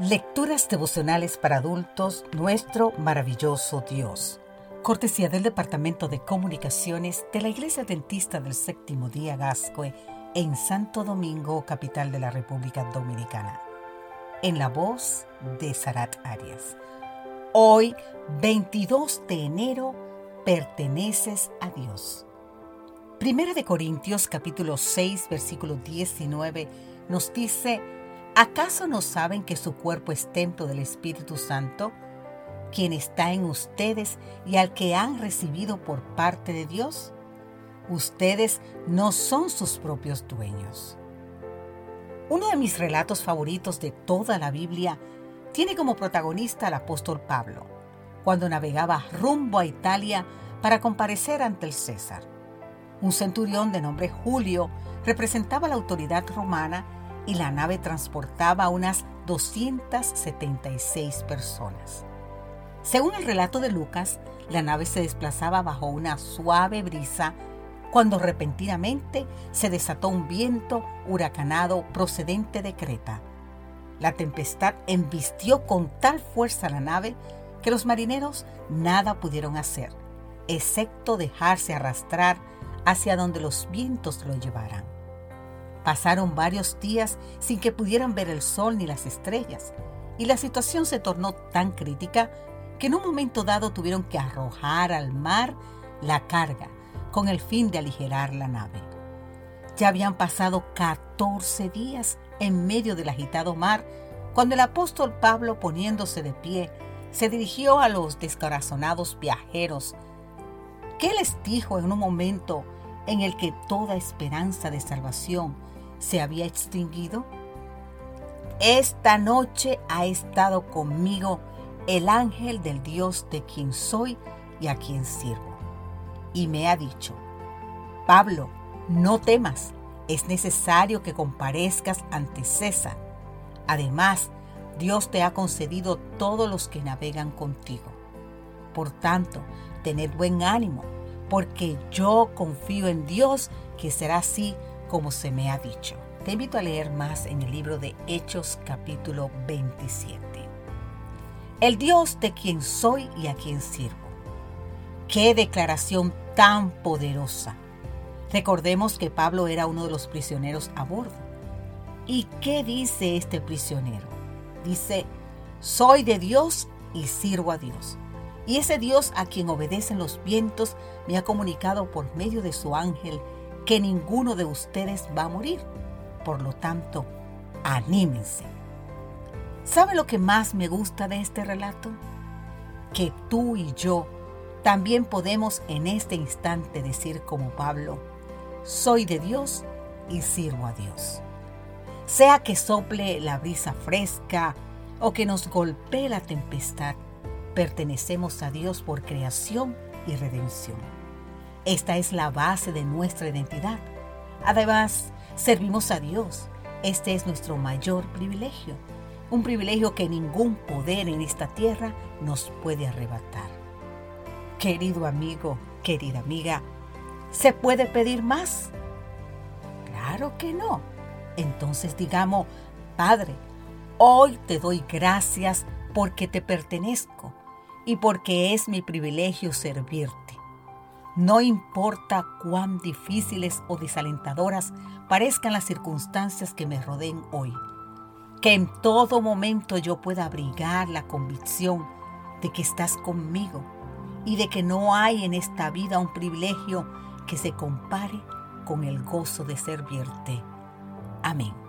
Lecturas devocionales para adultos, nuestro maravilloso Dios. Cortesía del Departamento de Comunicaciones de la Iglesia Dentista del Séptimo Día Gascue en Santo Domingo, capital de la República Dominicana. En la voz de Sarat Arias. Hoy, 22 de enero, perteneces a Dios. Primera de Corintios capítulo 6 versículo 19 nos dice ¿Acaso no saben que su cuerpo es templo del Espíritu Santo, quien está en ustedes y al que han recibido por parte de Dios? Ustedes no son sus propios dueños. Uno de mis relatos favoritos de toda la Biblia tiene como protagonista al apóstol Pablo, cuando navegaba rumbo a Italia para comparecer ante el César. Un centurión de nombre Julio representaba la autoridad romana y la nave transportaba a unas 276 personas. Según el relato de Lucas, la nave se desplazaba bajo una suave brisa cuando repentinamente se desató un viento huracanado procedente de Creta. La tempestad embistió con tal fuerza la nave que los marineros nada pudieron hacer, excepto dejarse arrastrar hacia donde los vientos lo llevaran. Pasaron varios días sin que pudieran ver el sol ni las estrellas, y la situación se tornó tan crítica que en un momento dado tuvieron que arrojar al mar la carga con el fin de aligerar la nave. Ya habían pasado 14 días en medio del agitado mar cuando el apóstol Pablo, poniéndose de pie, se dirigió a los descorazonados viajeros. ¿Qué les dijo en un momento en el que toda esperanza de salvación se había extinguido? Esta noche ha estado conmigo el ángel del Dios de quien soy y a quien sirvo. Y me ha dicho, Pablo, no temas, es necesario que comparezcas ante César. Además, Dios te ha concedido todos los que navegan contigo. Por tanto, tened buen ánimo, porque yo confío en Dios que será así como se me ha dicho. Te invito a leer más en el libro de Hechos capítulo 27. El Dios de quien soy y a quien sirvo. Qué declaración tan poderosa. Recordemos que Pablo era uno de los prisioneros a bordo. ¿Y qué dice este prisionero? Dice, soy de Dios y sirvo a Dios. Y ese Dios a quien obedecen los vientos me ha comunicado por medio de su ángel que ninguno de ustedes va a morir. Por lo tanto, anímense. ¿Sabe lo que más me gusta de este relato? Que tú y yo también podemos en este instante decir como Pablo, soy de Dios y sirvo a Dios. Sea que sople la brisa fresca o que nos golpee la tempestad, pertenecemos a Dios por creación y redención. Esta es la base de nuestra identidad. Además, servimos a Dios. Este es nuestro mayor privilegio. Un privilegio que ningún poder en esta tierra nos puede arrebatar. Querido amigo, querida amiga, ¿se puede pedir más? Claro que no. Entonces digamos, Padre, hoy te doy gracias porque te pertenezco y porque es mi privilegio servirte. No importa cuán difíciles o desalentadoras parezcan las circunstancias que me rodeen hoy, que en todo momento yo pueda abrigar la convicción de que estás conmigo y de que no hay en esta vida un privilegio que se compare con el gozo de servirte. Amén.